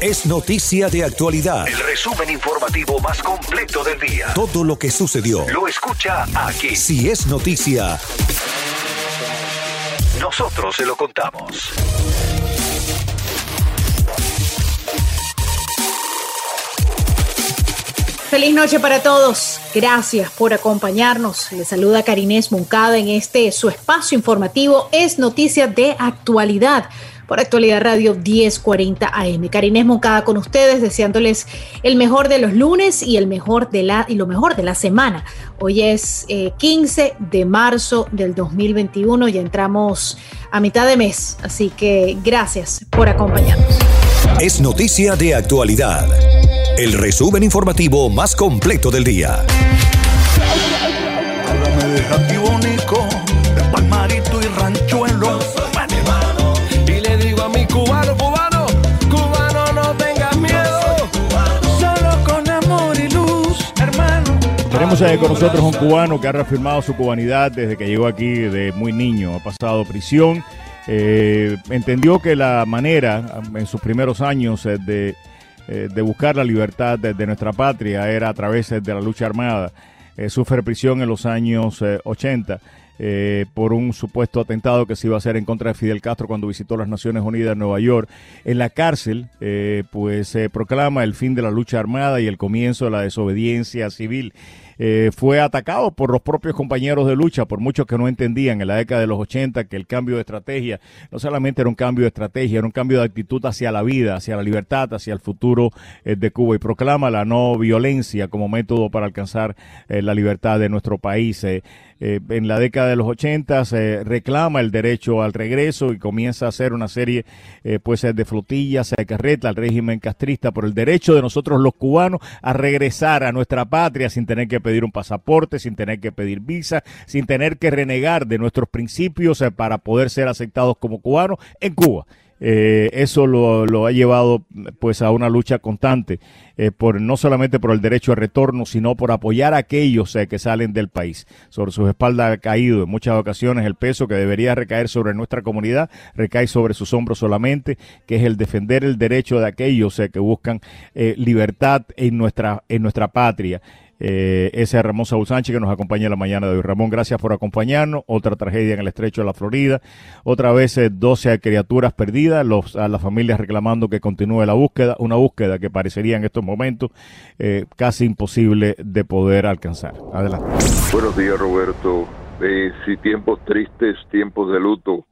Es noticia de actualidad. El resumen informativo más completo del día. Todo lo que sucedió. Lo escucha aquí. Si es noticia, nosotros se lo contamos. Feliz noche para todos. Gracias por acompañarnos. Les saluda Karinés Moncada en este su espacio informativo. Es noticia de actualidad por Actualidad Radio 1040 AM. Karinés Moncada con ustedes, deseándoles el mejor de los lunes y el mejor de la y lo mejor de la semana. Hoy es 15 eh, de marzo del 2021, ya entramos a mitad de mes, así que gracias por acompañarnos. Es noticia de actualidad. El resumen informativo más completo del día. Tenemos con nosotros un cubano que ha reafirmado su cubanidad desde que llegó aquí de muy niño, ha pasado prisión, eh, entendió que la manera en sus primeros años eh, eh, de, buscar la libertad de, nuestra patria era a través de la lucha armada. sufre prisión en los años 80. Por un supuesto atentado que se iba a hacer en contra de Fidel Castro cuando visitó las Naciones Unidas en Nueva York. En la cárcel, pues se proclama el fin de la lucha armada y el comienzo de la desobediencia civil. Eh, fue atacado por los propios compañeros de lucha, por muchos que no entendían en la década de los 80 que el cambio de estrategia no solamente era un cambio de estrategia, era un cambio de actitud hacia la vida, hacia la libertad, hacia el futuro eh, de Cuba y proclama la no violencia como método para alcanzar eh, la libertad de nuestro país. Eh, en la década de los 80 se reclama el derecho al regreso y comienza a hacer una serie eh, pues de flotillas, de carreta al régimen castrista por el derecho de nosotros los cubanos a regresar a nuestra patria sin tener que pedir un pasaporte, sin tener que pedir visa, sin tener que renegar de nuestros principios eh, para poder ser aceptados como cubanos en Cuba. Eh, eso lo, ha llevado pues a una lucha constante eh, por no solamente por el derecho al retorno sino por apoyar a aquellos eh, que salen del país. Sobre sus espaldas ha caído en muchas ocasiones el peso que debería recaer sobre nuestra comunidad recae sobre sus hombros solamente que es el defender el derecho de aquellos que buscan libertad en nuestra en nuestra patria eh, ese es Ramón Saúl Sánchez que nos acompaña la mañana de hoy. Ramón, gracias por acompañarnos. Otra tragedia en el estrecho de la Florida. Otra vez 12 eh, criaturas perdidas, los, a las familias reclamando que continúe la búsqueda, una búsqueda que parecería en estos momentos eh, casi imposible de poder alcanzar. Adelante. Buenos días, Roberto. Eh, si tiempos tristes, tiempos de luto,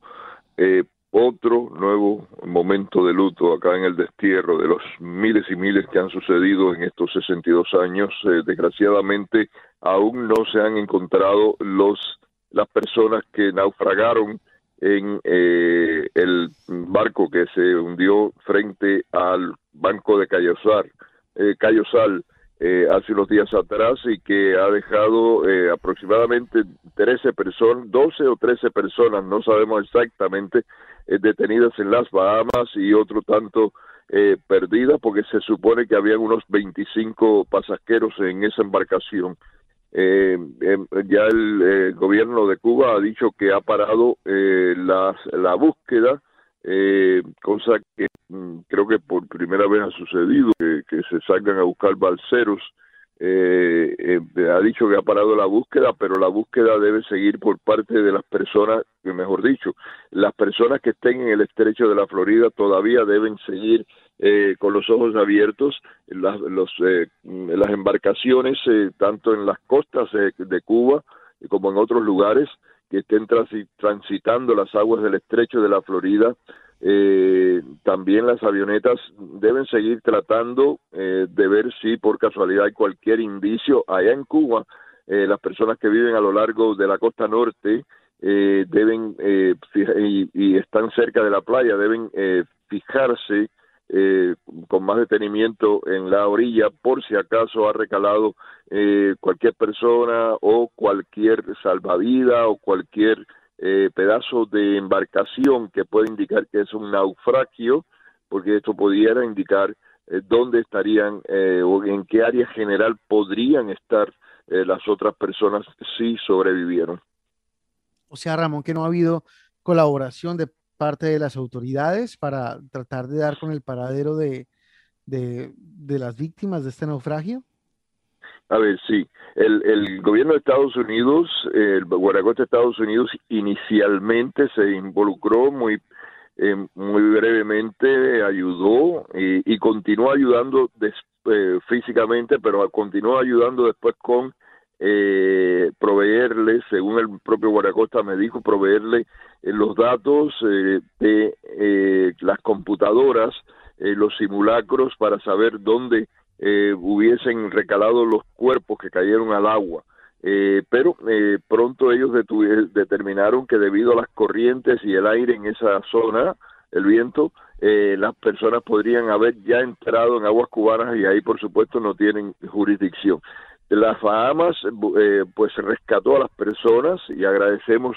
eh, otro nuevo momento de luto acá en el destierro de los miles y miles que han sucedido en estos 62 años. Eh, desgraciadamente aún no se han encontrado los las personas que naufragaron en eh, el barco que se hundió frente al banco de Cayosal, eh, Cayosal eh, hace unos días atrás y que ha dejado aproximadamente 13 personas, 12 o 13 personas, no sabemos exactamente, eh, detenidas en las Bahamas y otro tanto eh, perdidas porque se supone que habían unos 25 pasajeros en esa embarcación. Eh, em, ya el gobierno de Cuba ha dicho que ha parado la, la búsqueda, cosa que mm, creo que por primera vez ha sucedido, que, que se salgan a buscar balseros eh, eh, ha dicho que ha parado la búsqueda, pero la búsqueda debe seguir por parte de las personas, mejor dicho, las personas que estén en el estrecho de la Florida todavía deben seguir eh, con los ojos abiertos las, los, eh, las embarcaciones, eh, tanto en las costas de Cuba como en otros lugares que estén transitando las aguas del estrecho de la Florida eh, también las avionetas deben seguir tratando eh, de ver si por casualidad hay cualquier indicio allá en Cuba. Eh, las personas que viven a lo largo de la costa norte eh, deben y, y, están cerca de la playa deben fijarse eh, con más detenimiento en la orilla por si acaso ha recalado eh, cualquier persona o cualquier salvavidas o cualquier eh, pedazo de embarcación que puede indicar que es un naufragio, porque esto pudiera indicar dónde estarían o en qué área general podrían estar las otras personas si sobrevivieron. O sea, Ramón, que no ha habido colaboración de parte de las autoridades para tratar de dar con el paradero de, de, las víctimas de este naufragio? A ver, sí. El, gobierno de Estados Unidos, el Guaragote de Estados Unidos, inicialmente se involucró muy, eh, muy brevemente, ayudó y, y continuó ayudando eh, físicamente, pero continuó ayudando después con eh, proveerle, según el propio Guaracosta me dijo, proveerle eh, los datos eh, de eh, las computadoras, los simulacros para saber dónde hubiesen recalado los cuerpos que cayeron al agua. pero pronto ellos determinaron que debido a las corrientes y el aire en esa zona, el viento, las personas podrían haber ya entrado en aguas cubanas y ahí por supuesto no tienen jurisdicción. Las Bahamas eh, pues rescató a las personas y agradecemos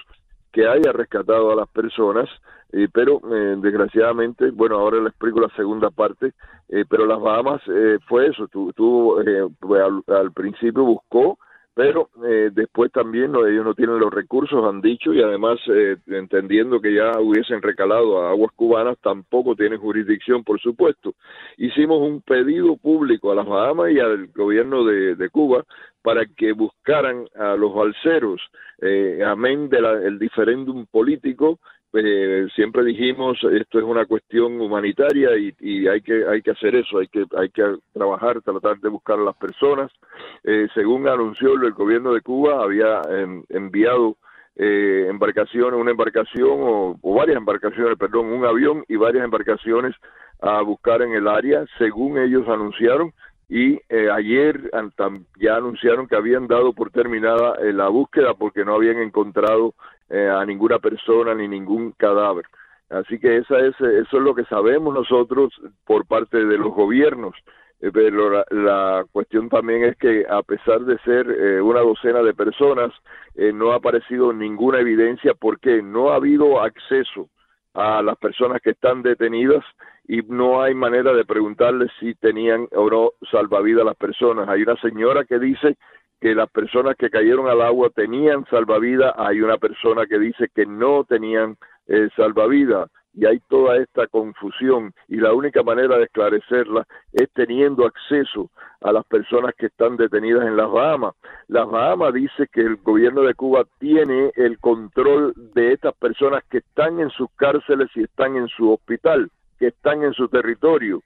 que haya rescatado a las personas, eh, pero eh, desgraciadamente, bueno, ahora les explico la segunda parte, eh, pero las Bahamas fue eso, tú, al, al, principio buscó pero eh, después también ellos no tienen los recursos, han dicho, y además eh, entendiendo que ya hubiesen recalado a aguas cubanas, tampoco tienen jurisdicción, por supuesto. Hicimos un pedido público a las Bahamas y al gobierno de, de Cuba para que buscaran a los balseros, eh, amén del diferéndum político, eh, siempre dijimos esto es una cuestión humanitaria y, hay que hay que hacer eso hay que hay que trabajar tratar de buscar a las personas. Eh, según anunció el gobierno de Cuba había em, enviado eh, embarcaciones una embarcación o, varias embarcaciones perdón un avión y varias embarcaciones a buscar en el área según ellos anunciaron. Y eh, ayer ya anunciaron que habían dado por terminada eh, la búsqueda porque no habían encontrado eh, a ninguna persona ni ningún cadáver. Así que esa es, eso es lo que sabemos nosotros por parte de los gobiernos. pero la, la, cuestión también es que a pesar de ser una docena de personas, no ha aparecido ninguna evidencia porque no ha habido acceso a las personas que están detenidas y no hay manera de preguntarles si tenían o no salvavidas las personas. Hay una señora que dice que las personas que cayeron al agua tenían salvavidas, hay una persona que dice que no tenían eh, salvavidas y hay toda esta confusión y la única manera de esclarecerla es teniendo acceso a las personas que están detenidas en las Bahamas. Las Bahamas dice que el gobierno de Cuba tiene el control de estas personas que están en sus cárceles y están en su hospital que están en su territorio.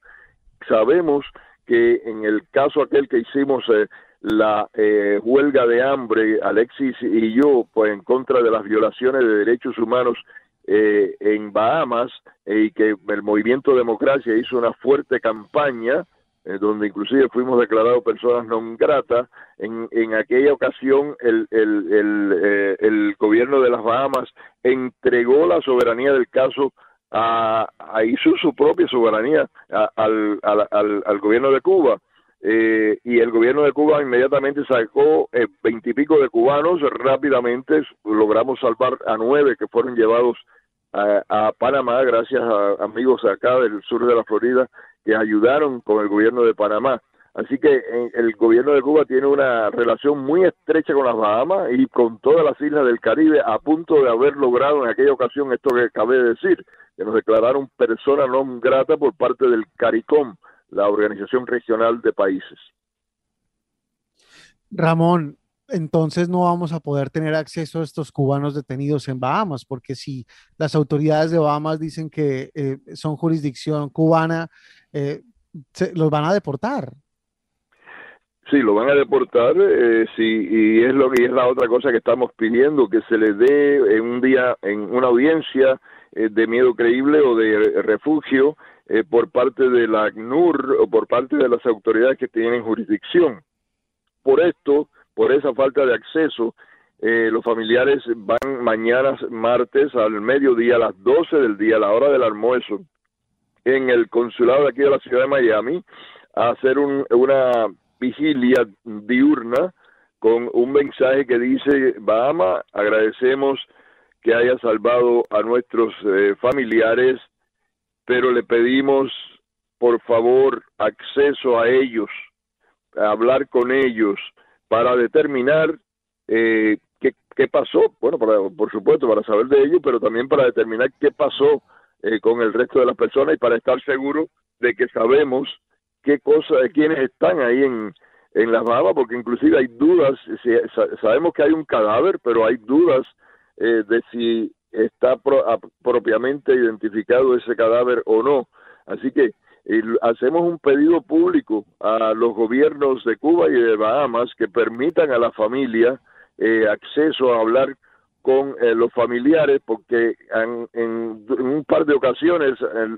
Sabemos que en el caso aquel que hicimos eh, la eh, huelga de hambre, Alexis y yo, pues en contra de las violaciones de derechos humanos eh, en Bahamas, y que el movimiento Democracia hizo una fuerte campaña, donde inclusive fuimos declarados personas non gratas, en, en aquella ocasión el, el, el, el gobierno de las Bahamas entregó la soberanía del caso a, a hizo su propia soberanía al, al, al, gobierno de Cuba. Eh, y el gobierno de Cuba inmediatamente sacó eh, veintipico de cubanos, rápidamente logramos salvar a nueve que fueron llevados a, a, Panamá gracias a amigos acá del sur de la Florida que ayudaron con el gobierno de Panamá. Así que el gobierno de Cuba tiene una relación muy estrecha con las Bahamas y con todas las islas del Caribe, a punto de haber logrado en aquella ocasión esto que acabé de decir, que nos declararon persona non grata por parte del CARICOM, la Organización Regional de Países. Ramón, entonces no vamos a poder tener acceso a estos cubanos detenidos en Bahamas, porque si las autoridades de Bahamas dicen que eh, son jurisdicción cubana, eh, se, los van a deportar. Sí, lo van a deportar, eh, sí, y es lo que es la otra cosa que estamos pidiendo, que se les dé en un día, en una audiencia eh, de miedo creíble o de refugio eh, por parte de la ACNUR o por parte de las autoridades que tienen jurisdicción. Por esto, por esa falta de acceso, eh, los familiares van mañana martes al mediodía, a las 12 del día, a la hora del almuerzo, en el consulado de aquí de la ciudad de Miami a hacer un- una vigilia diurna con un mensaje que dice, Bahama, agradecemos que haya salvado a nuestros eh, familiares, pero le pedimos, por favor, acceso a ellos, hablar con ellos para determinar eh, qué, pasó, bueno, para, por supuesto, para saber de ellos, pero también para determinar qué pasó eh, con el resto de las personas y para estar seguro de que sabemos qué cosa, de quiénes están ahí en, en las Bahamas, porque inclusive hay dudas, si- sa- sabemos que hay un cadáver, pero hay dudas eh, de si está propiamente identificado ese cadáver o no. Así que hacemos un pedido público a los gobiernos de Cuba y de Bahamas que permitan a la familia eh, acceso a hablar con eh, los familiares porque han- en, un par de ocasiones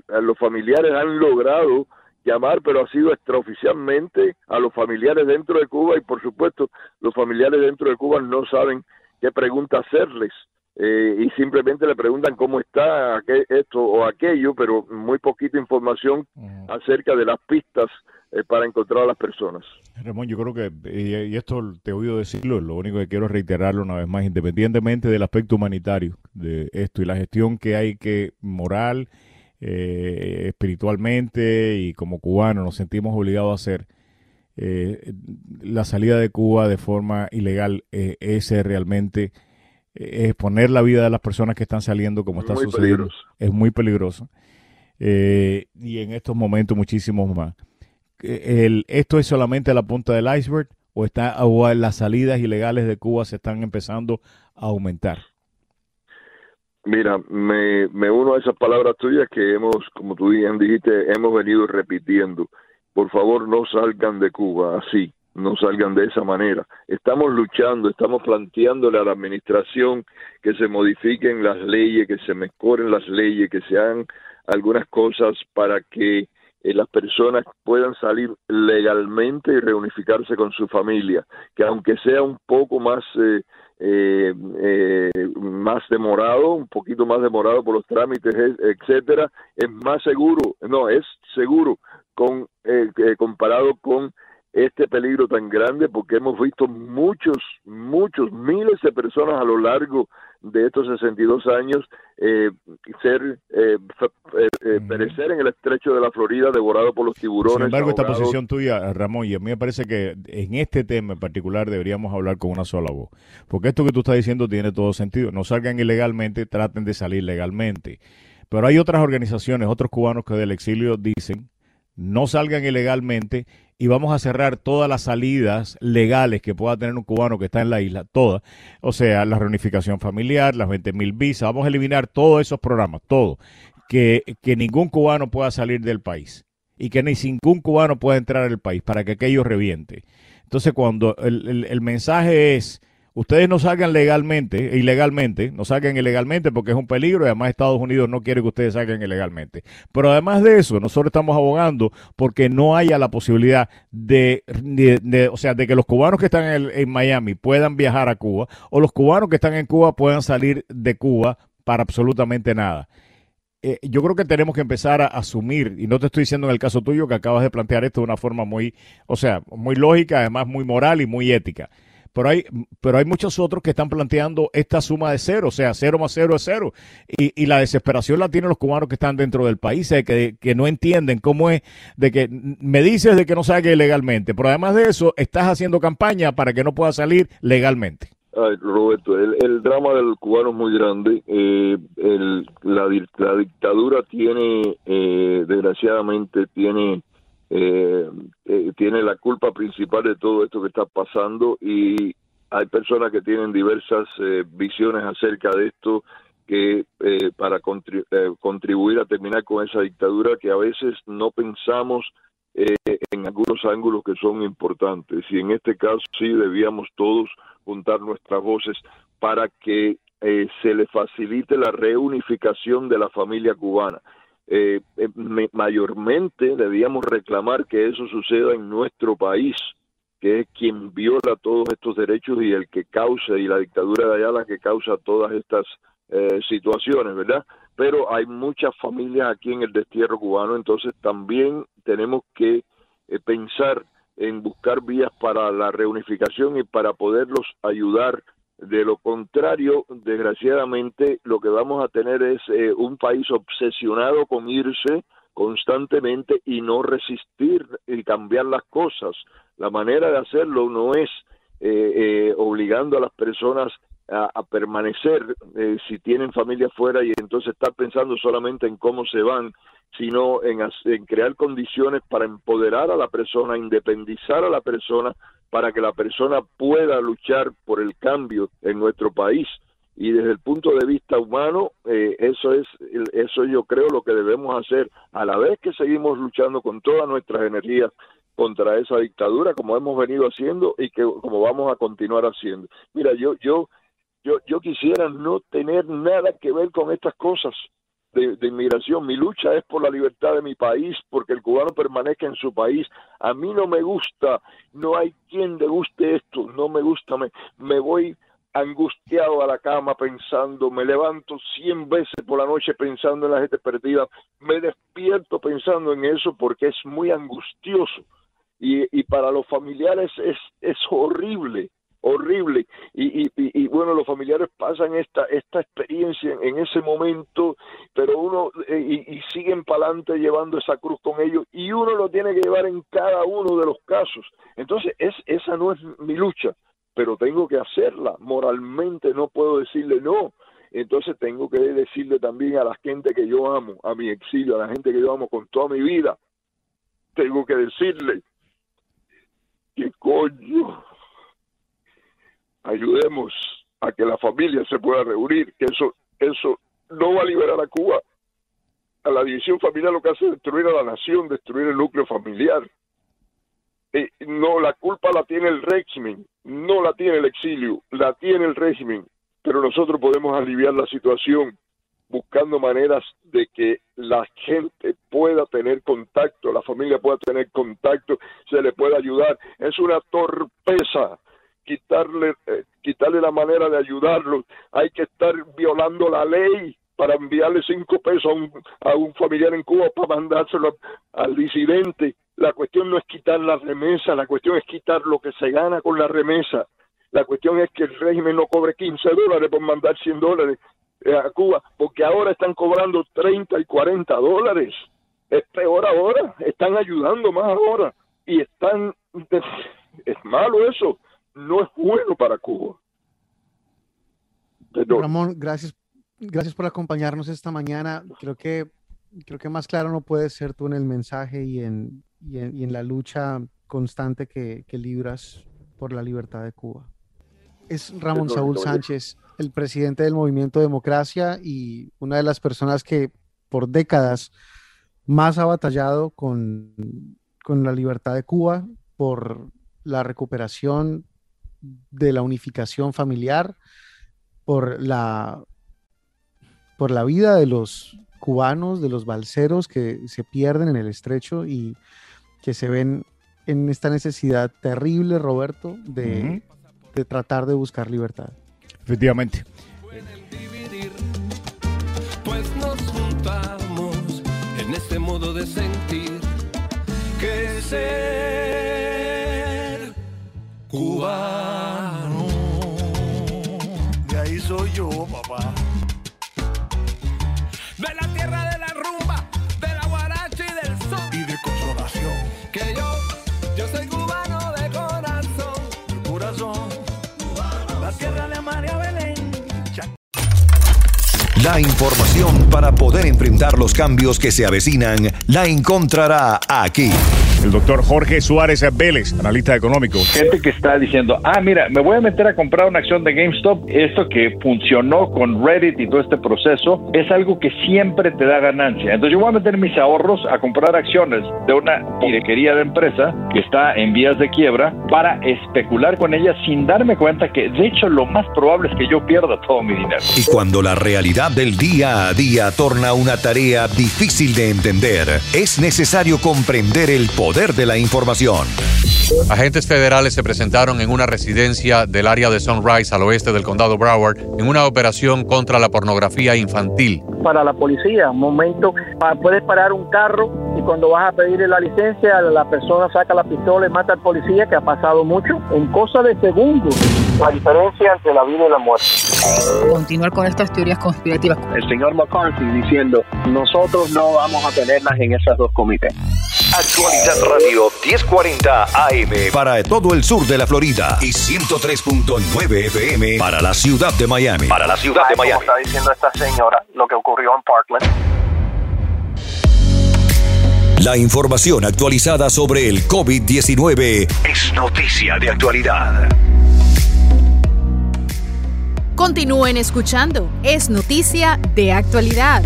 los familiares han logrado llamar, pero ha sido extraoficialmente a los familiares dentro de Cuba y por supuesto los familiares dentro de Cuba no saben qué pregunta hacerles eh, y simplemente le preguntan cómo está esto o aquello, pero muy poquita información acerca de las pistas eh, para encontrar a las personas. Ramón, yo creo que, y, y esto te he oído decirlo, lo único que quiero reiterarlo una vez más, independientemente del aspecto humanitario de esto y la gestión que hay que moral, eh, espiritualmente y como cubanos nos sentimos obligados a hacer, eh, la salida de Cuba de forma ilegal es realmente exponer la vida de las personas que están saliendo como está Muy sucediendo. peligroso. Es muy peligroso. Eh, y en estos momentos muchísimos más. Eh, El, ¿Esto es solamente la punta del iceberg o, está, o las salidas ilegales de Cuba se están empezando a aumentar? Mira, me, me uno a esas palabras tuyas que hemos, como tú bien dijiste, hemos venido repitiendo. Por favor, no salgan de Cuba así, no salgan de esa manera. Estamos luchando, estamos planteándole a la administración que se modifiquen las leyes, que se mejoren las leyes, que se hagan algunas cosas para que eh, las personas puedan salir legalmente y reunificarse con su familia, que aunque sea un poco más eh, eh, eh, más demorado, un poquito más demorado por los trámites, e- etcétera, es más seguro, no, es seguro con comparado con este peligro tan grande porque hemos visto muchos, muchos, miles de personas a lo largo de estos 62 años eh, ser, eh, eh, eh, perecer en el estrecho de la Florida devorado por los tiburones. Sin embargo, esta posición tuya, Ramón, y a mí me parece que en este tema en particular deberíamos hablar con una sola voz. Porque esto que tú estás diciendo tiene todo sentido. No salgan ilegalmente, traten de salir legalmente. Pero hay otras organizaciones, otros cubanos que del exilio dicen, no salgan ilegalmente y vamos a cerrar todas las salidas legales que pueda tener un cubano que está en la isla, todas. O sea, la reunificación familiar, las 20 mil visas, vamos a eliminar todos esos programas, todo. Que, que ningún cubano pueda salir del país y que ni ningún cubano pueda entrar al país para que aquello reviente. Entonces, cuando el, el- el mensaje es, ustedes no salgan legalmente, ilegalmente, no salgan ilegalmente porque es un peligro y además Estados Unidos no quiere que ustedes salgan ilegalmente. Pero además de eso, nosotros estamos abogando porque no haya la posibilidad de, o sea, de que los cubanos que están en, en Miami puedan viajar a Cuba o los cubanos que están en Cuba puedan salir de Cuba para absolutamente nada eh, yo creo que tenemos que empezar a asumir, y no te estoy diciendo en el caso tuyo que acabas de plantear esto de una forma muy, o sea, muy lógica, además muy moral y muy ética. Pero hay, pero hay muchos otros que están planteando esta suma de cero, o sea, cero más cero es cero. Y, y la desesperación la tienen los cubanos que están dentro del país, eh, que, que no entienden cómo es de que me dices de que no salga ilegalmente, pero además de eso, estás haciendo campaña para que no pueda salir legalmente. Ay, Roberto, el, el drama del cubano es muy grande. Eh, el- la, la dictadura tiene, eh, desgraciadamente, tiene, eh, eh, tiene la culpa principal de todo esto que está pasando y hay personas que tienen diversas eh, visiones acerca de esto que eh, para eh, contribuir a terminar con esa dictadura que a veces no pensamos eh, en algunos ángulos que son importantes y en este caso sí debíamos todos juntar nuestras voces para que se le facilite la reunificación de la familia cubana. Eh, eh, me- mayormente debíamos reclamar que eso suceda en nuestro país, que es quien viola todos estos derechos y el que causa, y la dictadura de allá la que causa todas estas eh, situaciones, ¿verdad? Pero hay muchas familias aquí en el destierro cubano, entonces también tenemos que eh, pensar en buscar vías para la reunificación y para poderlos ayudar. De lo contrario, desgraciadamente, lo que vamos a tener es eh, un país obsesionado con irse constantemente y no resistir y cambiar las cosas. La manera de hacerlo no es eh, eh, obligando a las personas a, permanecer eh, si tienen familia fuera y entonces estar pensando solamente en cómo se van, sino en crear condiciones para empoderar a la persona, independizar a la persona, para que la persona pueda luchar por el cambio en nuestro país. Y desde el punto de vista humano, eh, eso es, eso yo creo lo que debemos hacer a la vez que seguimos luchando con todas nuestras energías contra esa dictadura, como hemos venido haciendo y que como vamos a continuar haciendo. Mira, yo, yo, yo, yo quisiera no tener nada que ver con estas cosas de, de inmigración. Mi lucha es por la libertad de mi país, porque el cubano permanezca en su país. A mí no me gusta, no hay quien le guste esto, no me gusta, me, me voy angustiado a la cama pensando, me levanto cien veces por la noche pensando en la gente perdida, me despierto pensando en eso porque es muy angustioso y, y para los familiares es, es horrible, horrible. Y, y, bueno, los familiares pasan esta, esta experiencia en, en ese momento, pero uno, eh, y, y siguen para adelante llevando esa cruz con ellos, y uno lo tiene que llevar en cada uno de los casos. Entonces, es, esa no es mi lucha, pero tengo que hacerla. Moralmente no puedo decirle no. Entonces tengo que decirle también a la gente que yo amo, a mi exilio, a la gente que yo amo con toda mi vida, tengo que decirle que coño, ayudemos a que la familia se pueda reunir, que eso, eso no va a liberar a Cuba. A la división familiar lo que hace es destruir a la nación, destruir el núcleo familiar. Eh, no, la culpa la tiene el régimen, no la tiene el exilio, la tiene el régimen, pero nosotros podemos aliviar la situación buscando maneras de que la gente pueda tener contacto, la familia pueda tener contacto, se le pueda ayudar. Es una torpeza quitarle, eh, quitarle la manera de ayudarlos. Hay que estar violando la ley para enviarle cinco pesos a un, a un familiar en Cuba para mandárselo al disidente. La cuestión no es quitar la remesa, la cuestión es quitar lo que se gana con la remesa. La cuestión es que el régimen no cobre 15 dólares por mandar 100 dólares eh, a Cuba, porque ahora están cobrando 30 y 40 dólares. Es peor ahora, están ayudando más ahora y están... Es malo eso, no es bueno para Cuba. Perdón. Ramón, gracias, gracias por acompañarnos esta mañana. Creo que, creo que más claro no puedes ser tú en el mensaje y en, y en, y en la lucha constante que, que, libras por la libertad de Cuba. Es Ramón Saúl Sánchez, el presidente del Movimiento Democracia y una de las personas que por décadas más ha batallado con, con la libertad de Cuba, por la recuperación de la unificación familiar, por la, por la vida de los cubanos, de los balseros que se pierden en el estrecho y que se ven en esta necesidad terrible, Roberto, de, uh -huh. de tratar de buscar libertad. Efectivamente. Pues nos juntamos en este modo de sentir que ser cubano. De ahí soy yo, papá. De la tierra de la rumba, de la guaracha y del sol. Y de consolación. Que yo, yo soy cubano de corazón. De corazón. Cubano. La tierra de María Belén. La información para poder enfrentar los cambios que se avecinan la encontrará aquí. El doctor Jorge Suárez Vélez, analista económico. Gente que está diciendo, ah, mira, me voy a meter a comprar una acción de GameStop. Esto que funcionó con Reddit y todo este proceso es algo que siempre te da ganancia. Entonces yo voy a meter mis ahorros a comprar acciones de una pirequería de empresa que está en vías de quiebra para especular con ella sin darme cuenta que de hecho lo más probable es que yo pierda todo mi dinero. Y cuando la realidad del día a día torna una tarea difícil de entender, es necesario comprender el poder de la información. Agentes federales se presentaron en una residencia del área de Sunrise al oeste del condado Broward en una operación contra la pornografía infantil. Para la policía, un momento, puedes parar un carro y cuando vas a pedirle la licencia, la persona saca la pistola y mata al policía, que ha pasado mucho, en cosa de segundos. La diferencia entre la vida y la muerte. Continuar con estas teorías conspirativas. El señor McCarthy diciendo, nosotros no vamos a tenerlas en esas dos comités. Actualidad Radio 1040 AM Para todo el sur de la Florida y 103.9 FM para la ciudad de Miami. para la ciudad de Como Miami. está diciendo esta señora, lo que ocurrió en Parkland. La información actualizada sobre el COVID-19 Es noticia de actualidad. Continúen escuchando. Es noticia de actualidad.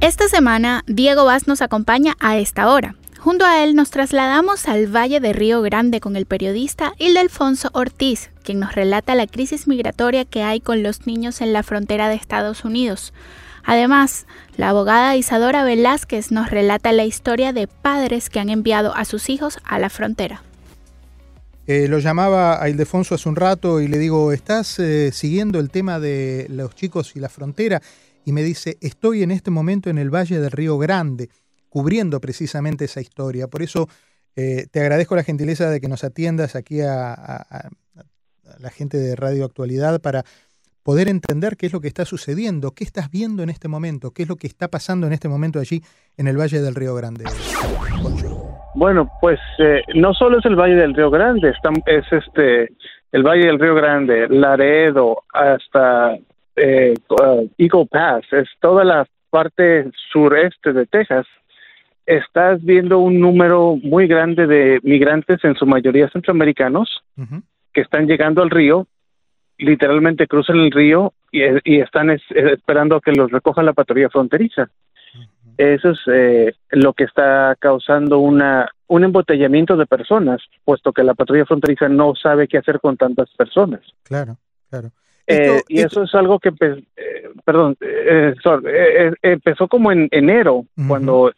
Esta semana, Diego Vaz nos acompaña a esta hora. Junto a él nos trasladamos al Valle de Río Grande con el periodista Ildefonso Ortiz, quien nos relata la crisis migratoria que hay con los niños en la frontera de Estados Unidos. Además, la abogada Isadora Velázquez nos relata la historia de padres que han enviado a sus hijos a la frontera. Eh, lo llamaba a Ildefonso hace un rato y le digo, ¿estás eh, siguiendo el tema de los chicos y la frontera? Y me dice, estoy en este momento en el Valle del Río Grande, cubriendo precisamente esa historia. Por eso eh, te agradezco la gentileza de que nos atiendas aquí a, la gente de Radio Actualidad para poder entender qué es lo que está sucediendo, qué estás viendo en este momento, qué es lo que está pasando en este momento allí en el Valle del Río Grande. Bueno, pues eh, no solo es el Valle del Río Grande, es este el Valle del Río Grande, Laredo, hasta eh, uh, Eagle Pass, es toda la parte sureste de Texas. Estás viendo un número muy grande de migrantes, en su mayoría centroamericanos, que están llegando al río, literalmente cruzan el río y, y están es- esperando a que los recoja la patrulla fronteriza. Eso es eh, lo que está causando una un embotellamiento de personas, puesto que la patrulla fronteriza no sabe qué hacer con tantas personas. Claro, claro. Eh, y eso es algo que, eh, perdón, eh, sorry, eh, empezó como en enero, cuando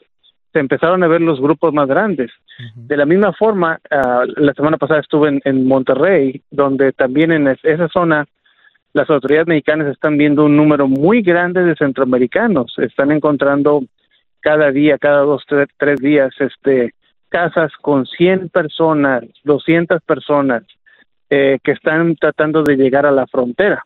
se empezaron a ver los grupos más grandes. De la misma forma, ah, la semana pasada estuve en, en Monterrey, donde también en es- esa zona las autoridades mexicanas están viendo un número muy grande de centroamericanos. Están encontrando cada día, cada dos, tres, tres días, este, casas con 100 personas, 200 personas eh, que están tratando de llegar a la frontera.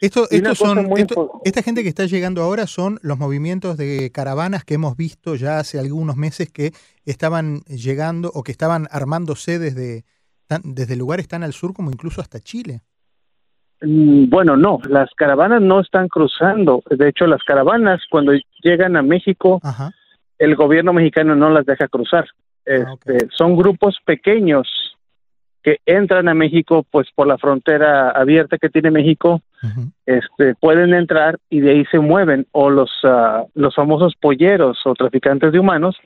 Esto, estos son, esto- esta gente que está llegando ahora son los movimientos de caravanas que hemos visto ya hace algunos meses que estaban llegando o que estaban armándose desde, tan- desde lugares tan al sur como incluso hasta Chile. Mm, Bueno, no, las caravanas no están cruzando. De hecho, las caravanas cuando llegan a México, el gobierno mexicano no las deja cruzar. Este, Son grupos pequeños que entran a México, pues por la frontera abierta que tiene México, este, pueden entrar y de ahí se mueven. O los, ah, los famosos polleros o traficantes de humanos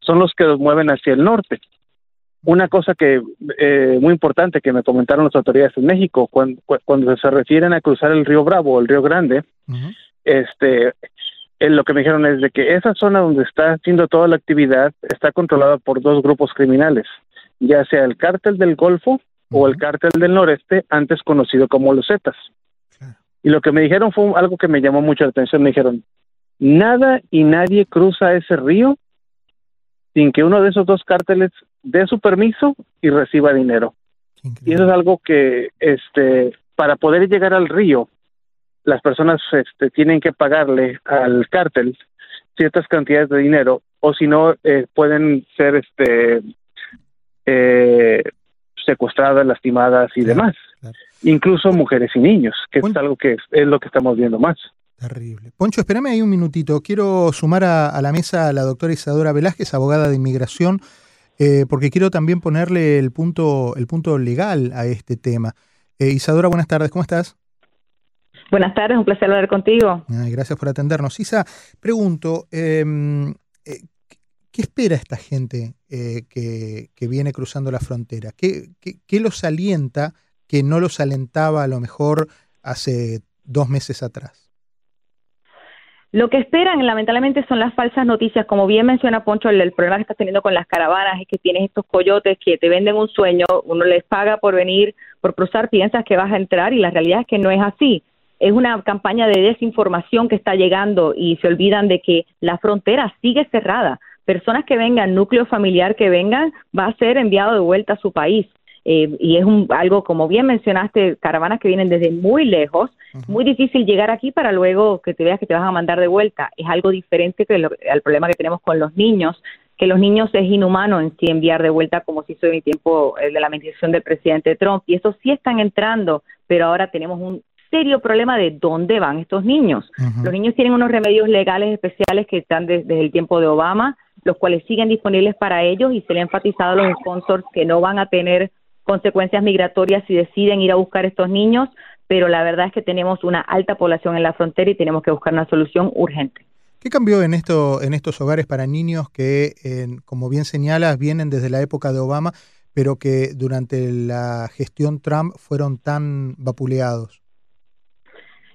son los que los mueven hacia el norte. Una cosa que eh, muy importante que me comentaron las autoridades en México cuando, cuando se refieren a cruzar el río Bravo o el río Grande, este, eh, lo que me dijeron es de que esa zona donde está haciendo toda la actividad está controlada por dos grupos criminales, ya sea el cártel del Golfo o el cártel del Noreste, antes conocido como los Zetas. Y lo que me dijeron fue algo que me llamó mucho la atención. Me dijeron, nada y nadie cruza ese río sin que uno de esos dos cárteles dé su permiso y reciba dinero. Y eso es algo que, este, para poder llegar al río, las personas este, tienen que pagarle al cártel ciertas cantidades de dinero, o si no, eh, pueden ser este, eh, secuestradas, lastimadas y demás. Incluso mujeres y niños, que es algo que es, es lo que estamos viendo más. Poncho, espérame ahí un minutito. Quiero sumar a, a la mesa a la doctora Isadora Velázquez, abogada de inmigración, eh, porque quiero también ponerle el punto, el punto legal a este tema. Eh, Isadora, buenas tardes, ¿cómo estás? Buenas tardes, un placer hablar contigo. Ay, gracias por atendernos. Isa, pregunto, eh, eh, ¿qué espera esta gente eh, que, viene cruzando la frontera? ¿Qué, qué, qué los alienta que no los alentaba a lo mejor hace dos meses atrás? Lo que esperan, lamentablemente, son las falsas noticias. Como bien menciona Poncho, el, problema que estás teniendo con las caravanas es que tienes estos coyotes que te venden un sueño, uno les paga por venir, por cruzar, piensas que vas a entrar y la realidad es que no es así. Es una campaña de desinformación que está llegando y se olvidan de que la frontera sigue cerrada. Personas que vengan, núcleo familiar que vengan, va a ser enviado de vuelta a su país. Eh, y es un, algo, como bien mencionaste, caravanas que vienen desde muy lejos, muy difícil llegar aquí para luego que te veas que te vas a mandar de vuelta. Es algo diferente que al problema que tenemos con los niños, que los niños es inhumano en sí enviar de vuelta como se hizo en el tiempo de la administración del presidente Trump. Y eso sí están entrando, pero ahora tenemos un serio problema de dónde van estos niños. Los niños tienen unos remedios legales especiales que están desde el tiempo de Obama, los cuales siguen disponibles para ellos y se le ha enfatizado a los sponsors que no van a tener consecuencias migratorias si deciden ir a buscar estos niños, pero la verdad es que tenemos una alta población en la frontera y tenemos que buscar una solución urgente. ¿Qué cambió en, esto, en estos hogares para niños que, como bien señalas, vienen desde la época de Obama, pero que durante la gestión Trump fueron tan vapuleados?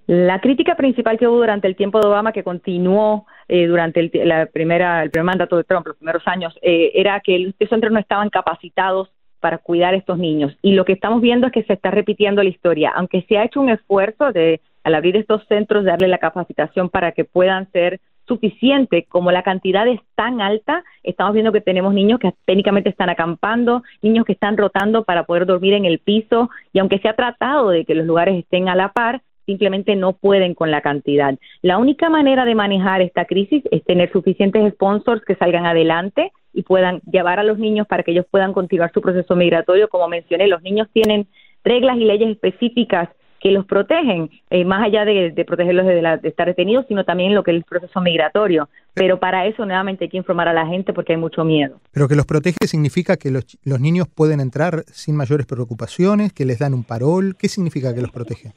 La crítica principal que hubo durante el tiempo de Obama, que continuó eh, durante el, la primera, el primer mandato de Trump, los primeros años, eh, era que los centros no estaban capacitados para cuidar a estos niños. Y lo que estamos viendo es que se está repitiendo la historia. Aunque se ha hecho un esfuerzo de, al abrir estos centros, darle la capacitación para que puedan ser suficiente, como la cantidad es tan alta, estamos viendo que tenemos niños que técnicamente están acampando, niños que están rotando para poder dormir en el piso, y aunque se ha tratado de que los lugares estén a la par, simplemente no pueden con la cantidad. La única manera de manejar esta crisis es tener suficientes sponsors que salgan adelante y puedan llevar a los niños para que ellos puedan continuar su proceso migratorio. Como mencioné, los niños tienen reglas y leyes específicas que los protegen, eh, más allá de, protegerlos de, estar detenidos, sino también lo que es el proceso migratorio. Pero para eso nuevamente hay que informar a la gente porque hay mucho miedo. Pero que los protege significa que los, los niños pueden entrar sin mayores preocupaciones, que les dan un parol. ¿Qué significa que los protege?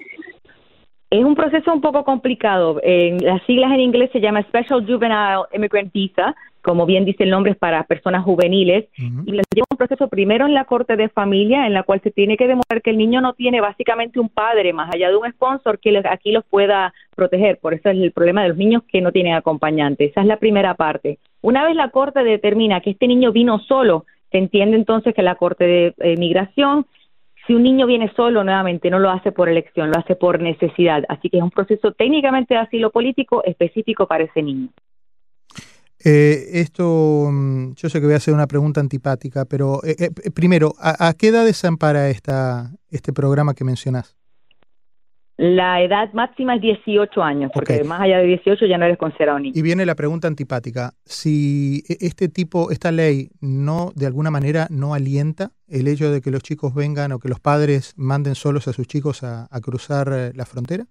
Es un proceso un poco complicado. En las siglas en inglés se llama Special Juvenile Immigrant Visa, como bien dice el nombre, es para personas juveniles, y les lleva un proceso primero en la corte de familia, en la cual se tiene que demostrar que el niño no tiene básicamente un padre, más allá de un sponsor, que aquí los pueda proteger. Por eso es el problema de los niños que no tienen acompañante. Esa es la primera parte. Una vez la corte determina que este niño vino solo, se entiende entonces que la corte de eh, migración si un niño viene solo, nuevamente no lo hace por elección, lo hace por necesidad. Así que es un proceso técnicamente de asilo político específico para ese niño. Eh, esto, mm, yo sé que voy a hacer una pregunta antipática, pero eh, eh, primero, ¿a, qué edad desampara esta, este programa que mencionas? La edad máxima es 18 años, porque más allá de 18 ya no eres considerado niño. Y viene la pregunta antipática. Si e, este tipo, esta ley, no, de alguna manera, no alienta el hecho de que los chicos vengan o que los padres manden solos a sus chicos a cruzar la frontera?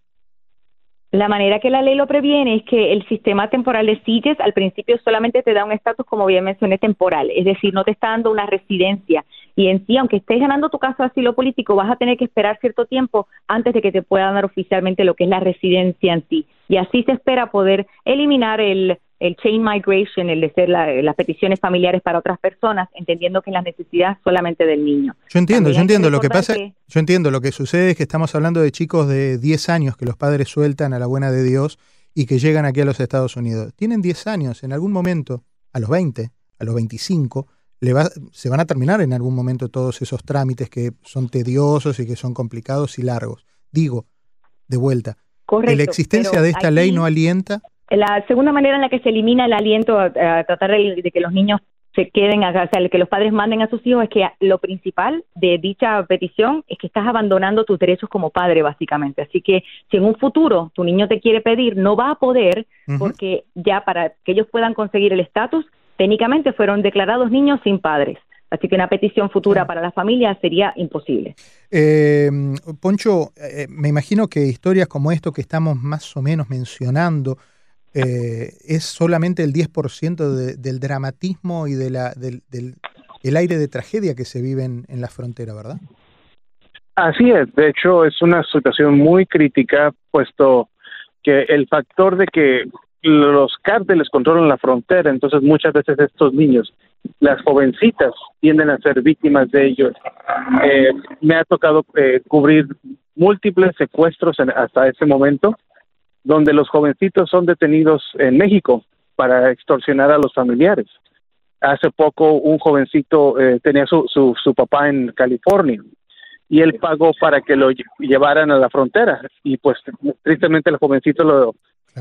La manera que la ley lo previene es que el sistema temporal de CITES al principio solamente te da un estatus, como bien mencioné, temporal, es decir, no te está dando una residencia. Y en sí, aunque estés ganando tu caso de asilo político, vas a tener que esperar cierto tiempo antes de que te puedan dar oficialmente lo que es la residencia en sí. Y así se espera poder eliminar el, el chain migration, el de ser las peticiones familiares para otras personas, entendiendo que es la necesidad solamente del niño. Yo entiendo, yo entiendo. Lo que pasa, yo entiendo, lo que sucede es que estamos hablando de chicos de 10 años que los padres sueltan a la buena de Dios y que llegan aquí a los Estados Unidos. Tienen 10 años, en algún momento, a los 20, a los 25, le va, se van a terminar en algún momento todos esos trámites que son tediosos y que son complicados y largos. Digo, de vuelta, ¿la existencia de esta ley no alienta la segunda manera en la que se elimina el aliento a, tratar de, que los niños se queden, o sea, que los padres manden a sus hijos, es que lo principal de dicha petición es que estás abandonando tus derechos como padre, básicamente. Así que si en un futuro tu niño te quiere pedir, no va a poder, porque ya para que ellos puedan conseguir el estatus, técnicamente fueron declarados niños sin padres. Así que una petición futura para la familia sería imposible. Eh, Poncho, eh, me imagino que historias como esto que estamos más o menos mencionando, eh, es solamente el 10% del dramatismo y de la, del, el aire de tragedia que se vive en, la frontera, ¿verdad? Así es, de hecho es una situación muy crítica, puesto que el factor de que los cárteles controlan la frontera, entonces muchas veces estos niños, las jovencitas, tienden a ser víctimas de ellos. Eh, me ha tocado eh, cubrir múltiples secuestros hasta ese momento donde los jovencitos son detenidos en México para extorsionar a los familiares. Hace poco un jovencito eh, tenía su, su, su papá en California y él pagó para que lo llevaran a la frontera y pues tristemente el jovencito lo,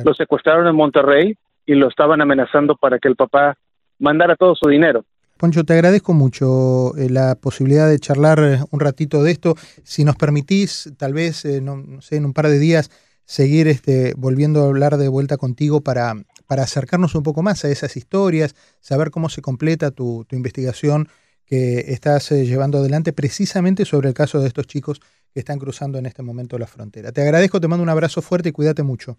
lo secuestraron en Monterrey y lo estaban amenazando para que el papá mandara todo su dinero. Poncho, te agradezco mucho eh, la posibilidad de charlar eh, un ratito de esto. Si nos permitís, tal vez, eh, no, sé, en un par de días, seguir este, volviendo a hablar de vuelta contigo para, para acercarnos un poco más a esas historias, saber cómo se completa tu, tu investigación que estás llevando adelante precisamente sobre el caso de estos chicos que están cruzando en este momento la frontera. Te agradezco, te mando un abrazo fuerte y cuídate mucho.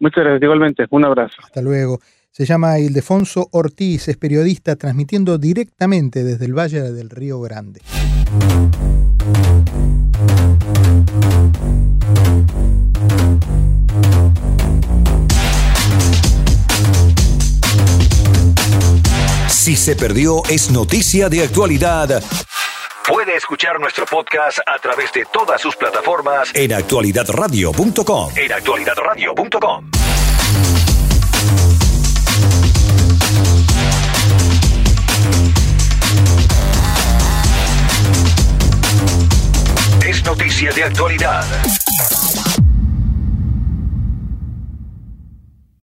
Muchas gracias, igualmente. Un abrazo. Hasta luego. Se llama Ildefonso Ortiz, es periodista transmitiendo directamente desde el Valle del Río Grande. Si se perdió, es noticia de actualidad. Puede escuchar nuestro podcast a través de todas sus plataformas en actualidadradio.com. En actualidadradio.com. Es noticia de actualidad.